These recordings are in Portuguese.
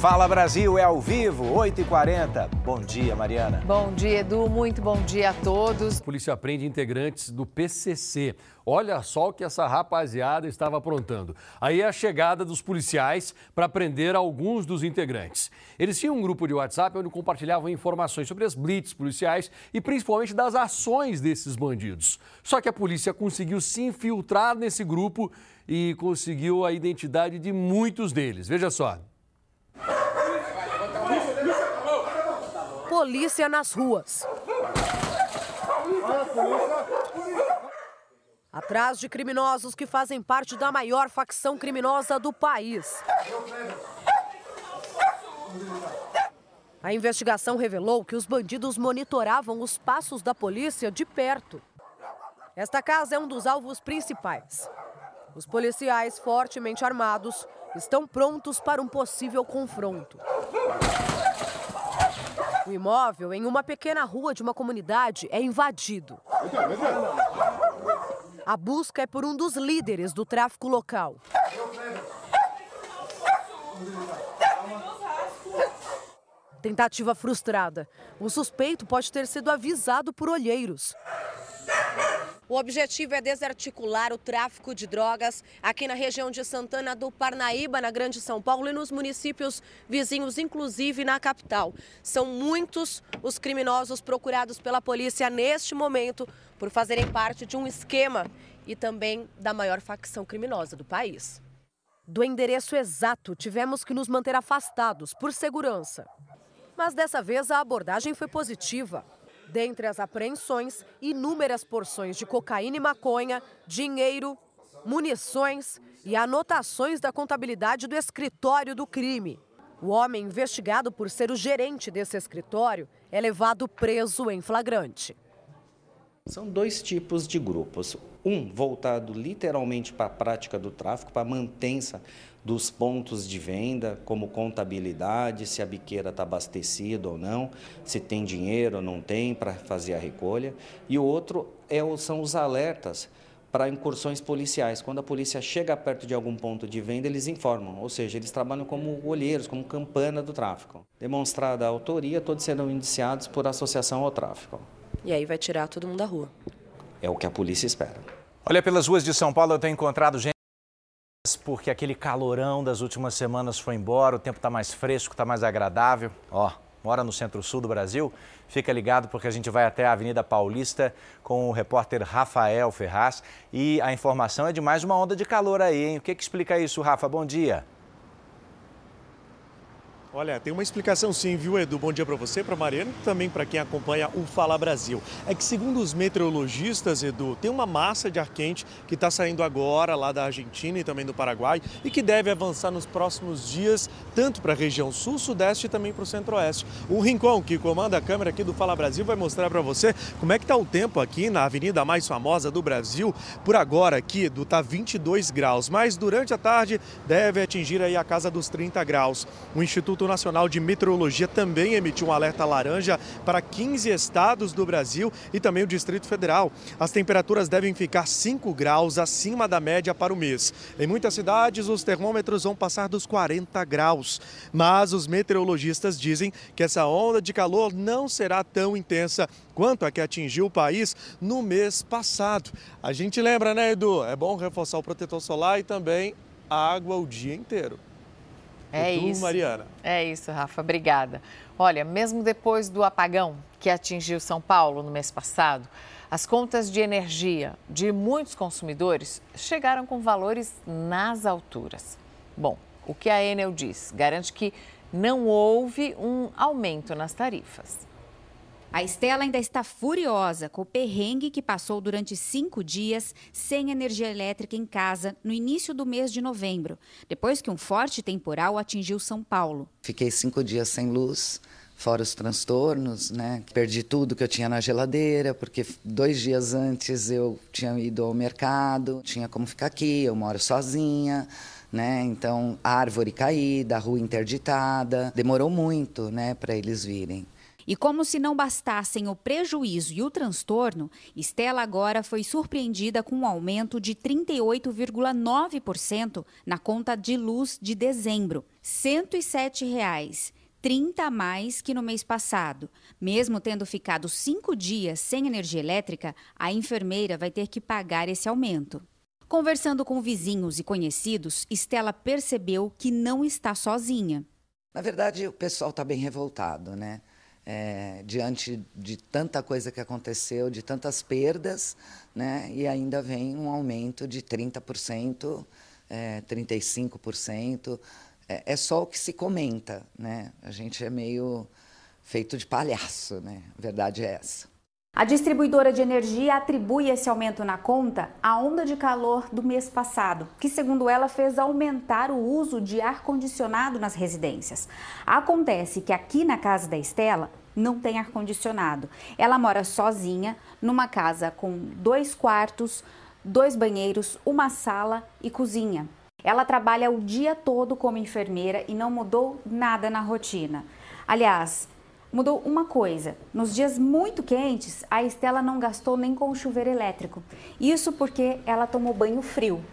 Fala Brasil é ao vivo, 8h40. Bom dia, Mariana. Bom dia, Edu. Muito bom dia a todos. A polícia prende integrantes do PCC. Olha só o que essa rapaziada estava aprontando. Aí é a chegada dos policiais para prender alguns dos integrantes. Eles tinham um grupo de WhatsApp onde compartilhavam informações sobre as blitz policiais e principalmente das ações desses bandidos. Só que a polícia conseguiu se infiltrar nesse grupo e conseguiu a identidade de muitos deles. Veja só. Polícia nas ruas. Atrás de criminosos que fazem parte da maior facção criminosa do país. A investigação revelou que os bandidos monitoravam os passos da polícia de perto. Esta casa é um dos alvos principais. Os policiais, fortemente armados, estão prontos para um possível confronto. O imóvel, em uma pequena rua de uma comunidade, é invadido. A busca é por um dos líderes do tráfico local. Tentativa frustrada. O suspeito pode ter sido avisado por olheiros. O objetivo é desarticular o tráfico de drogas aqui na região de Santana do Parnaíba, na Grande São Paulo e nos municípios vizinhos, inclusive na capital. São muitos os criminosos procurados pela polícia neste momento por fazerem parte de um esquema e também da maior facção criminosa do país. Do endereço exato, tivemos que nos manter afastados por segurança. Mas dessa vez a abordagem foi positiva. Dentre as apreensões, inúmeras porções de cocaína e maconha, dinheiro, munições e anotações da contabilidade do escritório do crime. O homem investigado por ser o gerente desse escritório é levado preso em flagrante. São dois tipos de grupos. Um voltado literalmente para a prática do tráfico, para a mantença dos pontos de venda, como contabilidade, se a biqueira está abastecida ou não, se tem dinheiro ou não tem para fazer a recolha. E o outro é, são os alertas para incursões policiais. Quando a polícia chega perto de algum ponto de venda, eles informam, ou seja, eles trabalham como olheiros, como campana do tráfico. Demonstrada a autoria, todos serão indiciados por associação ao tráfico. E aí vai tirar todo mundo da rua. É o que a polícia espera. Olha, pelas ruas de São Paulo eu tenho encontrado gente porque aquele calorão das últimas semanas foi embora, o tempo está mais fresco, está mais agradável. Ó, mora no centro-sul do Brasil? Fica ligado porque a gente vai até a Avenida Paulista com o repórter Rafael Ferraz e a informação é de mais uma onda de calor aí, hein? O que, que explica isso, Rafa? Bom dia. Olha, tem uma explicação sim, viu, Edu? Bom dia para você, para Mariana e também para quem acompanha o Fala Brasil. É que, segundo os meteorologistas, Edu, tem uma massa de ar quente que está saindo agora lá da Argentina e também do Paraguai e que deve avançar nos próximos dias, tanto para a região sul, sudeste e também para o centro-oeste. O Rincon, que comanda a câmera aqui do Fala Brasil, vai mostrar para você como é que está o tempo aqui na avenida mais famosa do Brasil. Por agora, aqui, Edu, está 22 graus, mas durante a tarde deve atingir aí a casa dos 30 graus. O Instituto Instituto Nacional de Meteorologia também emitiu um alerta laranja para 15 estados do Brasil e também o Distrito Federal. As temperaturas devem ficar 5 graus acima da média para o mês. Em muitas cidades, os termômetros vão passar dos 40 graus. Mas os meteorologistas dizem que essa onda de calor não será tão intensa quanto a que atingiu o país no mês passado. A gente lembra, né, Edu? É bom reforçar o protetor solar e também a água o dia inteiro. É tu, isso. Mariana. É isso, Rafa. Obrigada. Olha, mesmo depois do apagão que atingiu São Paulo no mês passado, as contas de energia de muitos consumidores chegaram com valores nas alturas. Bom, o que a Enel diz garante que não houve um aumento nas tarifas. A Estela ainda está furiosa com o perrengue que passou durante cinco dias sem energia elétrica em casa no início do mês de novembro, depois que um forte temporal atingiu São Paulo. Fiquei cinco dias sem luz, fora os transtornos, né? Perdi tudo que eu tinha na geladeira, porque dois dias antes eu tinha ido ao mercado, tinha como ficar aqui, eu moro sozinha. Né? Então, árvore caída, rua interditada, demorou muito, né, para eles virem. E como se não bastassem o prejuízo e o transtorno, Estela agora foi surpreendida com um aumento de 38,9% na conta de luz de dezembro. 107 reais. 30 a mais que no mês passado. Mesmo tendo ficado cinco dias sem energia elétrica, a enfermeira vai ter que pagar esse aumento. Conversando com vizinhos e conhecidos, Estela percebeu que não está sozinha. Na verdade, o pessoal está bem revoltado, né? É, diante de tanta coisa que aconteceu, de tantas perdas, né? E ainda vem um aumento de 30%, é, 35% é, é só o que se comenta, né? A gente é meio feito de palhaço, né? A verdade é essa. A distribuidora de energia atribui esse aumento na conta à onda de calor do mês passado, que, segundo ela, fez aumentar o uso de ar-condicionado nas residências. Acontece que aqui na casa da Estela não tem ar-condicionado. Ela mora sozinha, numa casa com dois quartos, dois banheiros, uma sala e cozinha. Ela trabalha o dia todo como enfermeira e não mudou nada na rotina. Aliás, mudou uma coisa: nos dias muito quentes, a Estela não gastou nem com o chuveiro elétrico. Isso porque ela tomou banho frio.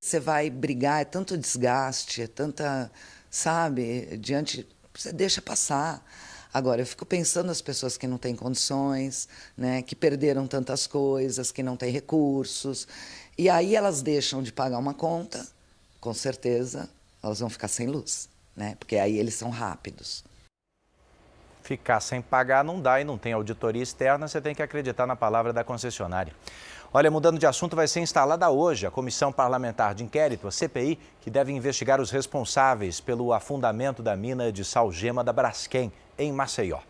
Você vai brigar, é tanto desgaste, é tanta, sabe, diante, você deixa passar. Agora, eu fico pensando nas pessoas que não têm condições, né, que perderam tantas coisas, que não têm recursos, e aí elas deixam de pagar uma conta com certeza elas vão ficar sem luz, né? Porque aí eles são rápidos. Ficar sem pagar não dá e não tem auditoria externa, você tem que acreditar na palavra da concessionária. Olha, mudando de assunto, vai ser instalada hoje a Comissão Parlamentar de Inquérito, a CPI, que deve investigar os responsáveis pelo afundamento da mina de salgema da Braskem, em Maceió.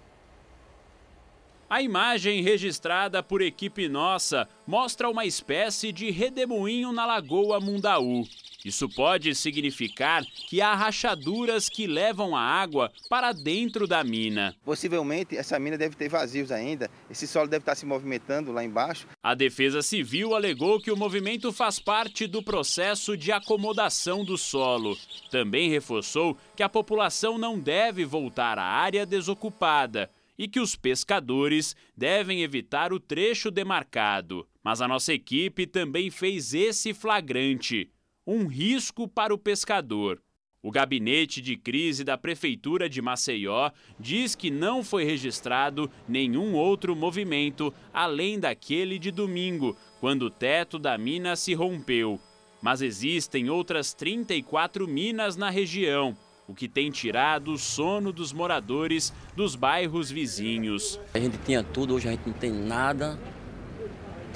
A imagem registrada por equipe nossa mostra uma espécie de redemoinho na Lagoa Mundaú. Isso pode significar que há rachaduras que levam a água para dentro da mina. Possivelmente essa mina deve ter vazios ainda, esse solo deve estar se movimentando lá embaixo. A Defesa Civil alegou que o movimento faz parte do processo de acomodação do solo. Também reforçou que a população não deve voltar à área desocupada e que os pescadores devem evitar o trecho demarcado. Mas a nossa equipe também fez esse flagrante um risco para o pescador. O gabinete de crise da Prefeitura de Maceió diz que não foi registrado nenhum outro movimento além daquele de domingo, quando o teto da mina se rompeu. Mas existem outras 34 minas na região, o que tem tirado o sono dos moradores dos bairros vizinhos. A gente tinha tudo, hoje a gente não tem nada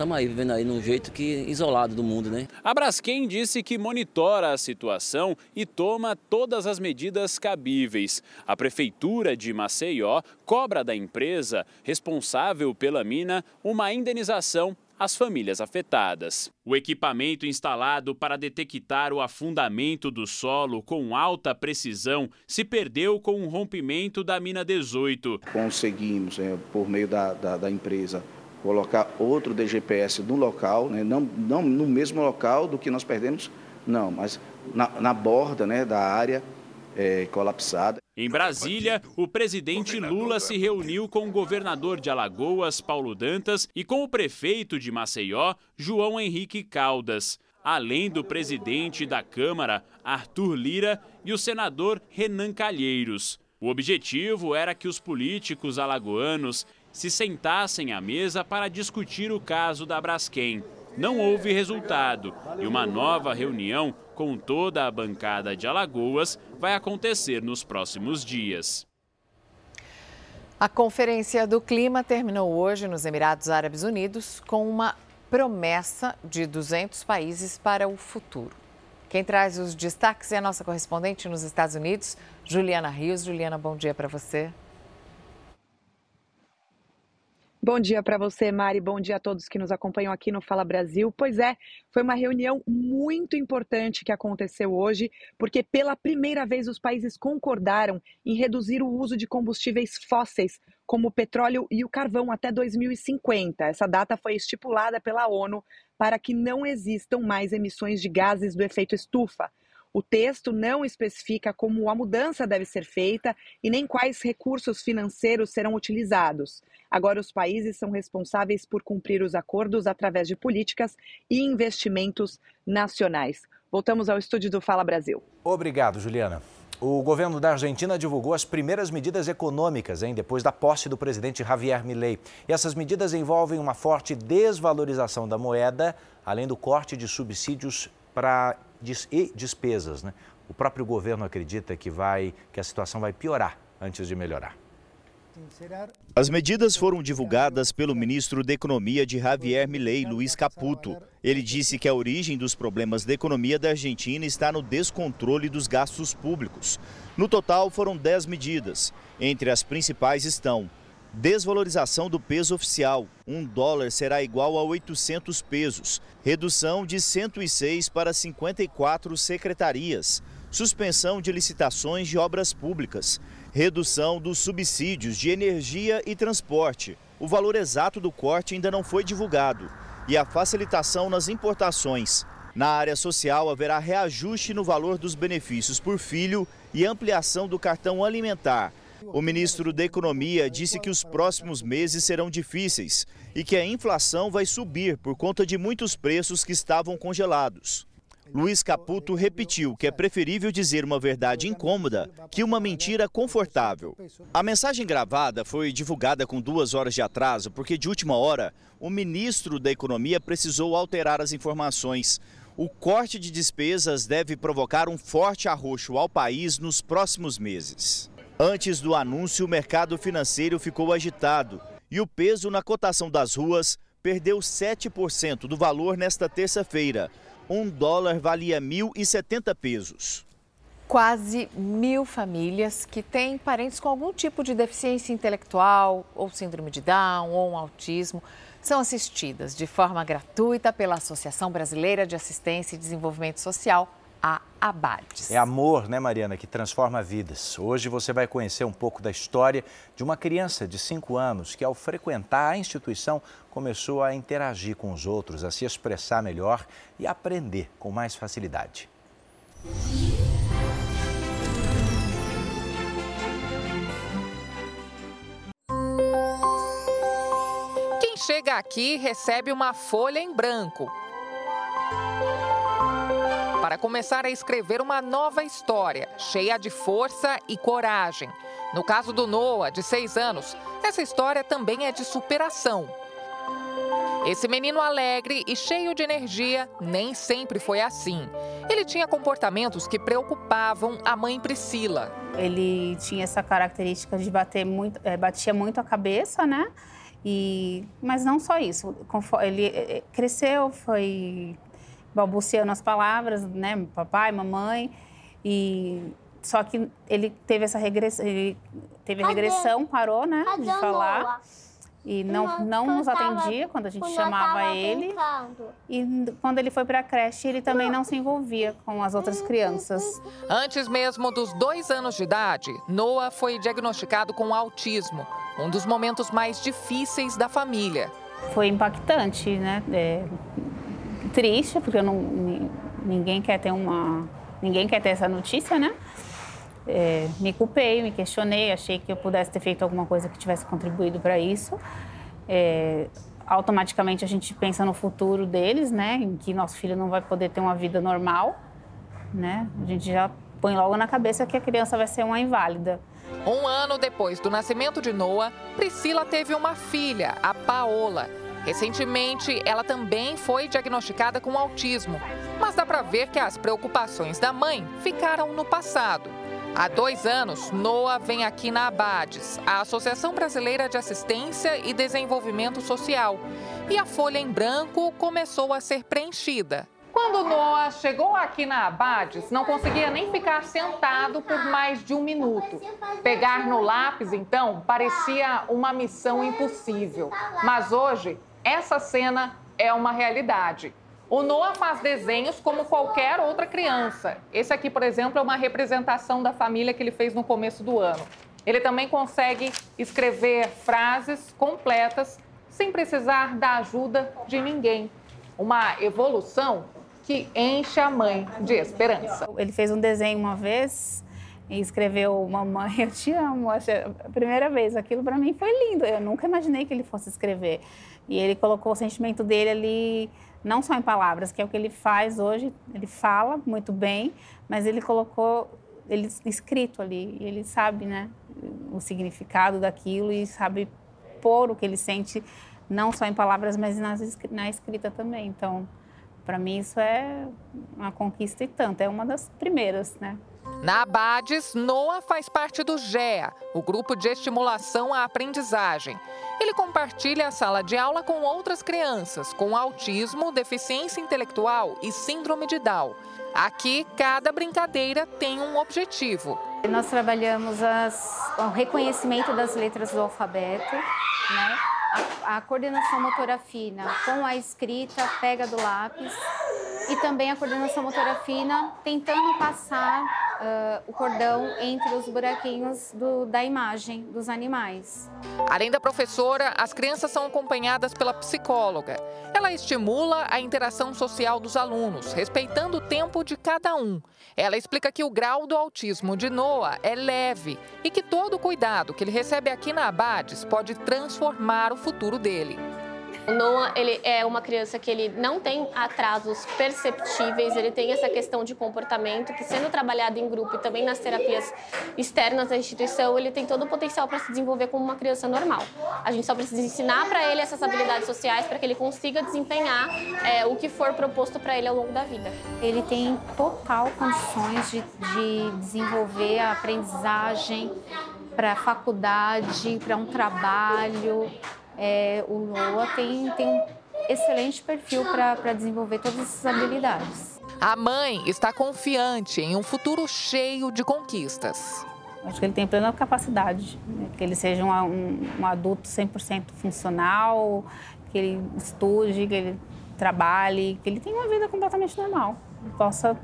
estamos aí vivendo aí num jeito que isolado do mundo, né? A Braskem disse que monitora a situação e toma todas as medidas cabíveis. A prefeitura de Maceió cobra da empresa responsável pela mina uma indenização às famílias afetadas. O equipamento instalado para detectar o afundamento do solo com alta precisão se perdeu com o rompimento da mina 18. Conseguimos, é, por meio da, da, da empresa, colocar outro DGPS no local, né? não, não no mesmo local do que nós perdemos, não, mas na, na borda né, da área é, colapsada. Em Brasília, o presidente Lula se reuniu com o governador de Alagoas, Paulo Dantas, e com o prefeito de Maceió, João Henrique Caldas, além do presidente da Câmara, Arthur Lira, e o senador Renan Calheiros. O objetivo era que os políticos alagoanos se sentassem à mesa para discutir o caso da Braskem. Não houve resultado e uma nova reunião com toda a bancada de Alagoas vai acontecer nos próximos dias. A Conferência do Clima terminou hoje nos Emirados Árabes Unidos com uma promessa de 200 países para o futuro. Quem traz os destaques é a nossa correspondente nos Estados Unidos, Juliana Rios. Juliana, bom dia para você. Bom dia para você, Mari. Bom dia a todos que nos acompanham aqui no Fala Brasil. Pois é, foi uma reunião muito importante que aconteceu hoje, porque pela primeira vez os países concordaram em reduzir o uso de combustíveis fósseis, como o petróleo e o carvão, até 2050. Essa data foi estipulada pela ONU para que não existam mais emissões de gases do efeito estufa. O texto não especifica como a mudança deve ser feita e nem quais recursos financeiros serão utilizados. Agora, os países são responsáveis por cumprir os acordos através de políticas e investimentos nacionais. Voltamos ao estúdio do Fala Brasil. Obrigado, Juliana. O governo da Argentina divulgou as primeiras medidas econômicas, hein, depois da posse do presidente Javier Milei. E essas medidas envolvem uma forte desvalorização da moeda, além do corte de subsídios para e despesas. Né? O próprio governo acredita que, vai, que a situação vai piorar antes de melhorar. As medidas foram divulgadas pelo ministro da Economia de Javier Milei, Luiz Caputo. Ele disse que a origem dos problemas da economia da Argentina está no descontrole dos gastos públicos. No total, foram 10 medidas. Entre as principais estão desvalorização do peso oficial. Um dólar será igual a 800 pesos. Redução de 106 para 54 secretarias. Suspensão de licitações de obras públicas redução dos subsídios de energia e transporte. O valor exato do corte ainda não foi divulgado. E a facilitação nas importações. Na área social, haverá reajuste no valor dos benefícios por filho e ampliação do cartão alimentar. O ministro da Economia disse que os próximos meses serão difíceis e que a inflação vai subir por conta de muitos preços que estavam congelados. Luiz Caputo repetiu que é preferível dizer uma verdade incômoda que uma mentira confortável. A mensagem gravada foi divulgada com duas horas de atraso porque, de última hora, o ministro da Economia precisou alterar as informações. O corte de despesas deve provocar um forte arroxo ao país nos próximos meses. Antes do anúncio, o mercado financeiro ficou agitado e o peso na cotação das ruas perdeu 7% do valor nesta terça-feira um dólar valia 1.070 pesos. Quase mil famílias que têm parentes com algum tipo de deficiência intelectual, ou síndrome de Down, ou um autismo, são assistidas de forma gratuita pela Associação Brasileira de Assistência e Desenvolvimento Social, a Abades. É amor, né, Mariana, que transforma vidas. Hoje você vai conhecer um pouco da história de uma criança de 5 anos que, ao frequentar a instituição, começou a interagir com os outros, a se expressar melhor e aprender com mais facilidade. Quem chega aqui recebe uma folha em branco para começar a escrever uma nova história, cheia de força e coragem. No caso do Noah, de seis anos, essa história também é de superação. Esse menino alegre e cheio de energia nem sempre foi assim. Ele tinha comportamentos que preocupavam a mãe Priscila. Ele tinha essa característica de bater muito, é, batia muito a cabeça, né? E, mas não só isso. Ele eh, eh, cresceu, foi balbuciando as palavras, né? Papai, mamãe. E só que ele teve essa regressão, teve regressão, parou, né, de falar. E não, não nos atendia quando a gente chamava ele. E quando ele foi para a creche, ele também não se envolvia com as outras crianças. Antes mesmo dos dois anos de idade, Noah foi diagnosticado com autismo, um dos momentos mais difíceis da família. Foi impactante, né? É, triste, porque não, ninguém quer ter uma. Ninguém quer ter essa notícia, né? É, me culpei, me questionei, achei que eu pudesse ter feito alguma coisa que tivesse contribuído para isso. É, automaticamente a gente pensa no futuro deles, né? Em que nosso filho não vai poder ter uma vida normal, né? A gente já põe logo na cabeça que a criança vai ser uma inválida. Um ano depois do nascimento de Noah, Priscila teve uma filha, a Paola. Recentemente, ela também foi diagnosticada com autismo, mas dá para ver que as preocupações da mãe ficaram no passado. Há dois anos, Noah vem aqui na Abades, a Associação Brasileira de Assistência e Desenvolvimento Social, e a folha em branco começou a ser preenchida. Quando Noah chegou aqui na Abades, não conseguia nem ficar sentado por mais de um minuto. Pegar no lápis, então, parecia uma missão impossível. Mas hoje, essa cena é uma realidade. O Noah faz desenhos como qualquer outra criança. Esse aqui, por exemplo, é uma representação da família que ele fez no começo do ano. Ele também consegue escrever frases completas sem precisar da ajuda de ninguém. Uma evolução que enche a mãe de esperança. Ele fez um desenho uma vez e escreveu Mamãe, eu te amo. A primeira vez, aquilo para mim foi lindo. Eu nunca imaginei que ele fosse escrever. E ele colocou o sentimento dele ali, não só em palavras, que é o que ele faz hoje. Ele fala muito bem, mas ele colocou ele escrito ali. Ele sabe, né, o significado daquilo e sabe pôr o que ele sente, não só em palavras, mas na escrita também. Então, para mim isso é uma conquista e tanto. É uma das primeiras, né? Na Abades, Noah faz parte do GEA, o grupo de estimulação à aprendizagem. Ele compartilha a sala de aula com outras crianças com autismo, deficiência intelectual e síndrome de Down. Aqui, cada brincadeira tem um objetivo. Nós trabalhamos as, o reconhecimento das letras do alfabeto, né? a, a coordenação motora fina com a escrita, pega do lápis e também a coordenação motora fina tentando passar uh, o cordão entre os buraquinhos do, da imagem dos animais. Além da professora, as crianças são acompanhadas pela psicóloga. Ela estimula a interação social dos alunos, respeitando o tempo de cada um. Ela explica que o grau do autismo de Noah é leve e que todo o cuidado que ele recebe aqui na Abades pode transformar o futuro dele. O Noah, ele é uma criança que ele não tem atrasos perceptíveis, ele tem essa questão de comportamento que sendo trabalhado em grupo e também nas terapias externas da instituição, ele tem todo o potencial para se desenvolver como uma criança normal. A gente só precisa ensinar para ele essas habilidades sociais para que ele consiga desempenhar é, o que for proposto para ele ao longo da vida. Ele tem total condições de, de desenvolver a aprendizagem para a faculdade, para um trabalho, é, o Noah tem, tem um excelente perfil para desenvolver todas essas habilidades. A mãe está confiante em um futuro cheio de conquistas. Acho que ele tem plena capacidade, né? que ele seja um, um, um adulto 100% funcional, que ele estude, que ele trabalhe, que ele tenha uma vida completamente normal, possa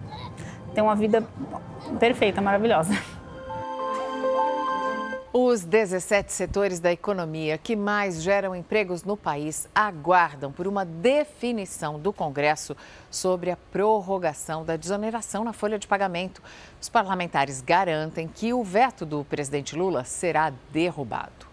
ter uma vida perfeita, maravilhosa. Os 17 setores da economia que mais geram empregos no país aguardam por uma definição do Congresso sobre a prorrogação da desoneração na folha de pagamento. Os parlamentares garantem que o veto do presidente Lula será derrubado.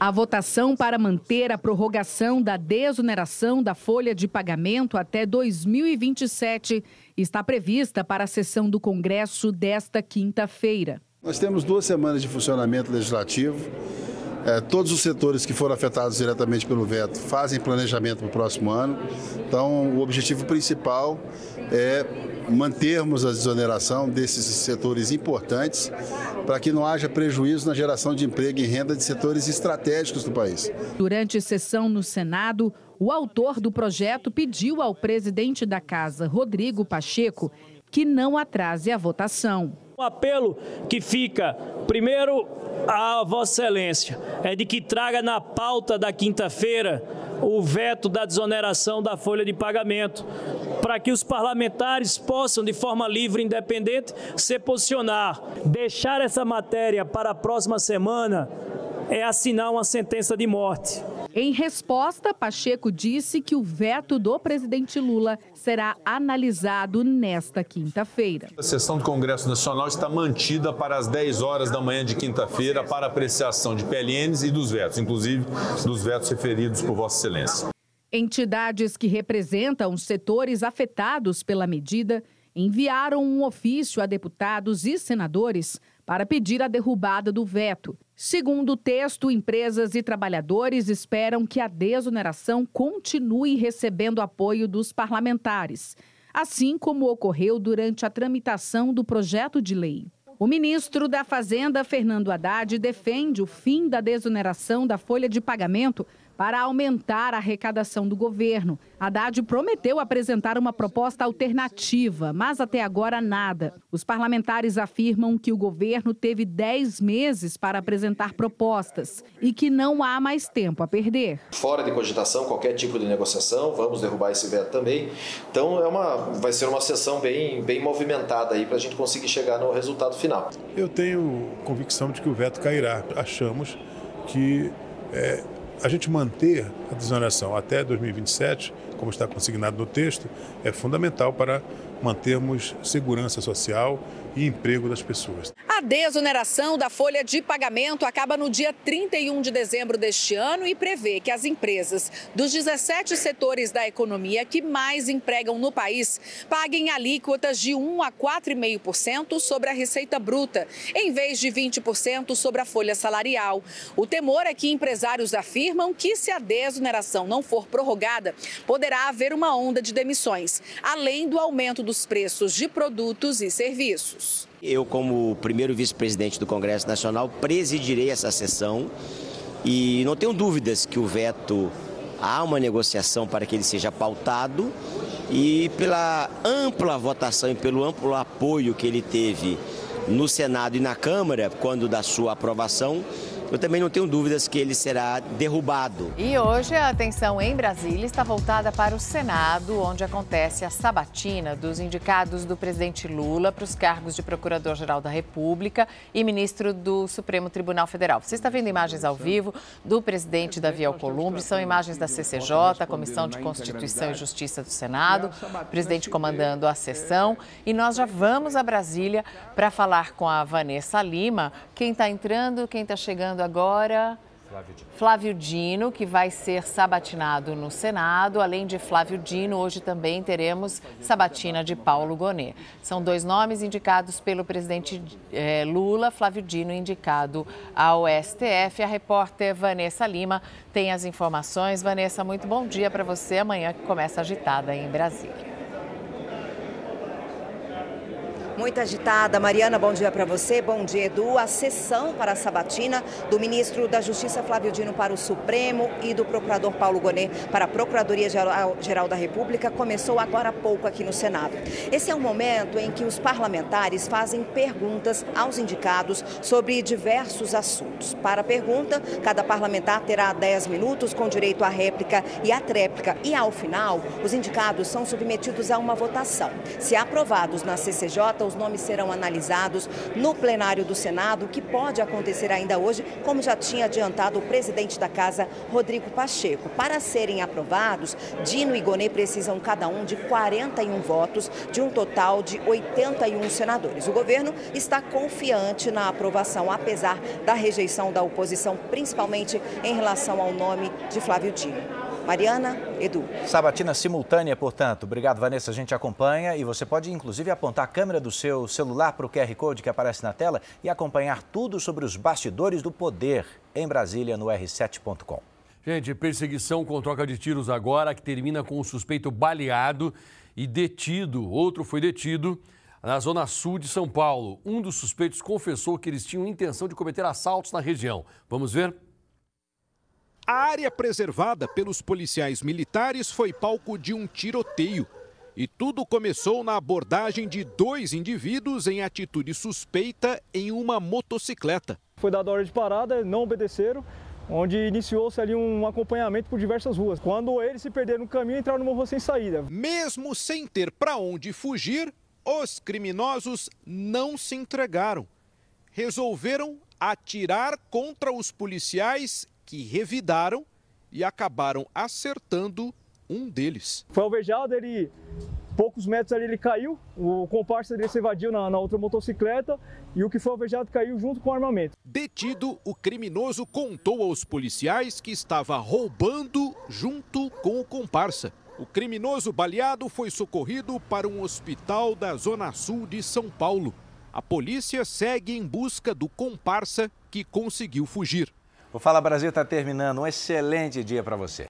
A votação para manter a prorrogação da desoneração da folha de pagamento até 2027 está prevista para a sessão do Congresso desta quinta-feira. Nós temos duas semanas de funcionamento legislativo. É, todos os setores que foram afetados diretamente pelo veto fazem planejamento para o próximo ano. Então, o objetivo principal é mantermos a desoneração desses setores importantes para que não haja prejuízo na geração de emprego e renda de setores estratégicos do país. Durante sessão no Senado, o autor do projeto pediu ao presidente da Casa, Rodrigo Pacheco, que não atrase a votação. O apelo que fica, primeiro, a Vossa Excelência, é de que traga na pauta da quinta-feira o veto da desoneração da folha de pagamento, para que os parlamentares possam, de forma livre e independente, se posicionar. Deixar essa matéria para a próxima semana é assinar uma sentença de morte. Em resposta, Pacheco disse que o veto do presidente Lula será analisado nesta quinta-feira. A sessão do Congresso Nacional está mantida para as 10 horas da manhã de quinta-feira para apreciação de PLNs e dos vetos, inclusive dos vetos referidos por Vossa Excelência. Entidades que representam os setores afetados pela medida enviaram um ofício a deputados e senadores para pedir a derrubada do veto. Segundo o texto, empresas e trabalhadores esperam que a desoneração continue recebendo apoio dos parlamentares, assim como ocorreu durante a tramitação do projeto de lei. O ministro da Fazenda, Fernando Haddad, defende o fim da desoneração da folha de pagamento para aumentar a arrecadação do governo. Haddad prometeu apresentar uma proposta alternativa, mas até agora nada. Os parlamentares afirmam que o governo teve 10 meses para apresentar propostas e que não há mais tempo a perder. Fora de cogitação, qualquer tipo de negociação, vamos derrubar esse veto também. Então é uma, vai ser uma sessão bem, bem movimentada aí para a gente conseguir chegar no resultado final. Eu tenho convicção de que o veto cairá. Achamos que é, a gente manter a desoneração até 2027 como está consignado no texto, é fundamental para mantermos segurança social e emprego das pessoas. A desoneração da folha de pagamento acaba no dia 31 de dezembro deste ano e prevê que as empresas dos 17 setores da economia que mais empregam no país paguem alíquotas de 1 a 4,5% sobre a receita bruta, em vez de 20% sobre a folha salarial. O temor é que empresários afirmam que se a desoneração não for prorrogada, poderá haver uma onda de demissões, além do aumento dos preços de produtos e serviços. Eu, como primeiro vice-presidente do Congresso Nacional, presidirei essa sessão e não tenho dúvidas que o veto há uma negociação para que ele seja pautado e pela ampla votação e pelo amplo apoio que ele teve no Senado e na Câmara, quando da sua aprovação, eu também não tenho dúvidas que ele será derrubado. E hoje a atenção em Brasília está voltada para o Senado, onde acontece a sabatina dos indicados do presidente Lula para os cargos de Procurador-Geral da República e ministro do Supremo Tribunal Federal. Você está vendo imagens ao vivo do presidente Davi Alcolumbre, são imagens da CCJ, a Comissão de Constituição e Justiça do Senado, o presidente comandando a sessão. E nós já vamos a Brasília para falar com a Vanessa Lima, quem está entrando, quem está chegando agora. Flávio Dino, que vai ser sabatinado no Senado. Além de Flávio Dino, hoje também teremos sabatina de Paulo Gonet. São dois nomes indicados pelo presidente eh, Lula, Flávio Dino indicado ao STF. A repórter Vanessa Lima tem as informações. Vanessa, muito bom dia para você. Amanhã que começa agitada em Brasília. Muito agitada. Mariana, bom dia para você. Bom dia, Edu. A sessão para a sabatina do ministro da Justiça, Flávio Dino, para o Supremo e do procurador Paulo Gonet para a Procuradoria-Geral da República começou agora há pouco aqui no Senado. Esse é um momento em que os parlamentares fazem perguntas aos indicados sobre diversos assuntos. Para a pergunta, cada parlamentar terá 10 minutos com direito à réplica e à tréplica. E ao final, os indicados são submetidos a uma votação. Se aprovados na CCJ, os nomes serão analisados no plenário do Senado, que pode acontecer ainda hoje, como já tinha adiantado o presidente da Casa, Rodrigo Pacheco. Para serem aprovados, Dino e Gonê precisam cada um de 41 votos, de um total de 81 senadores. O governo está confiante na aprovação, apesar da rejeição da oposição, principalmente em relação ao nome de Flávio Dino. Mariana, Edu. Sabatina simultânea, portanto. Obrigado, Vanessa. A gente acompanha e você pode, inclusive, apontar a câmera do seu celular para o QR Code que aparece na tela e acompanhar tudo sobre os bastidores do poder em Brasília no r7.com. Gente, perseguição com troca de tiros agora, que termina com o um suspeito baleado e detido. Outro foi detido na zona sul de São Paulo. Um dos suspeitos confessou que eles tinham intenção de cometer assaltos na região. Vamos ver? A área preservada pelos policiais militares foi palco de um tiroteio. E tudo começou na abordagem de dois indivíduos em atitude suspeita em uma motocicleta. Foi dada hora de parada, não obedeceram, onde iniciou-se ali um acompanhamento por diversas ruas. Quando eles se perderam no caminho, entraram numa rua sem saída. Mesmo sem ter para onde fugir, os criminosos não se entregaram. Resolveram atirar contra os policiais que revidaram e acabaram acertando um deles. Foi alvejado, ele poucos metros ali ele caiu, o comparsa dele se evadiu na, na, outra motocicleta e o que foi alvejado caiu junto com o armamento. Detido, o criminoso contou aos policiais que estava roubando junto com o comparsa. O criminoso baleado foi socorrido para um hospital da Zona Sul de São Paulo. A polícia segue em busca do comparsa que conseguiu fugir. O Fala Brasil está terminando. Um excelente dia para você.